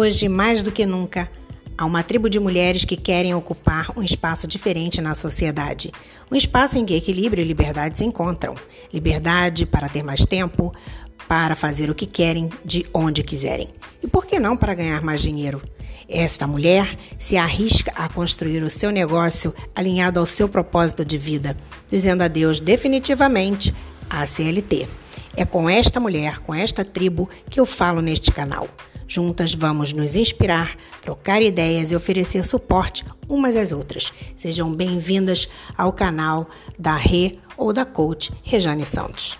Hoje, mais do que nunca, há uma tribo de mulheres que querem ocupar um espaço diferente na sociedade. Um espaço em que equilíbrio e liberdade se encontram. Liberdade para ter mais tempo, para fazer o que querem, de onde quiserem. E por que não para ganhar mais dinheiro? Esta mulher se arrisca a construir o seu negócio alinhado ao seu propósito de vida, dizendo adeus definitivamente à CLT. É com esta mulher, com esta tribo, que eu falo neste canal. Juntas vamos nos inspirar, trocar ideias e oferecer suporte umas às outras. Sejam bem-vindas ao canal da Rê ou da Coach Rejane Santos.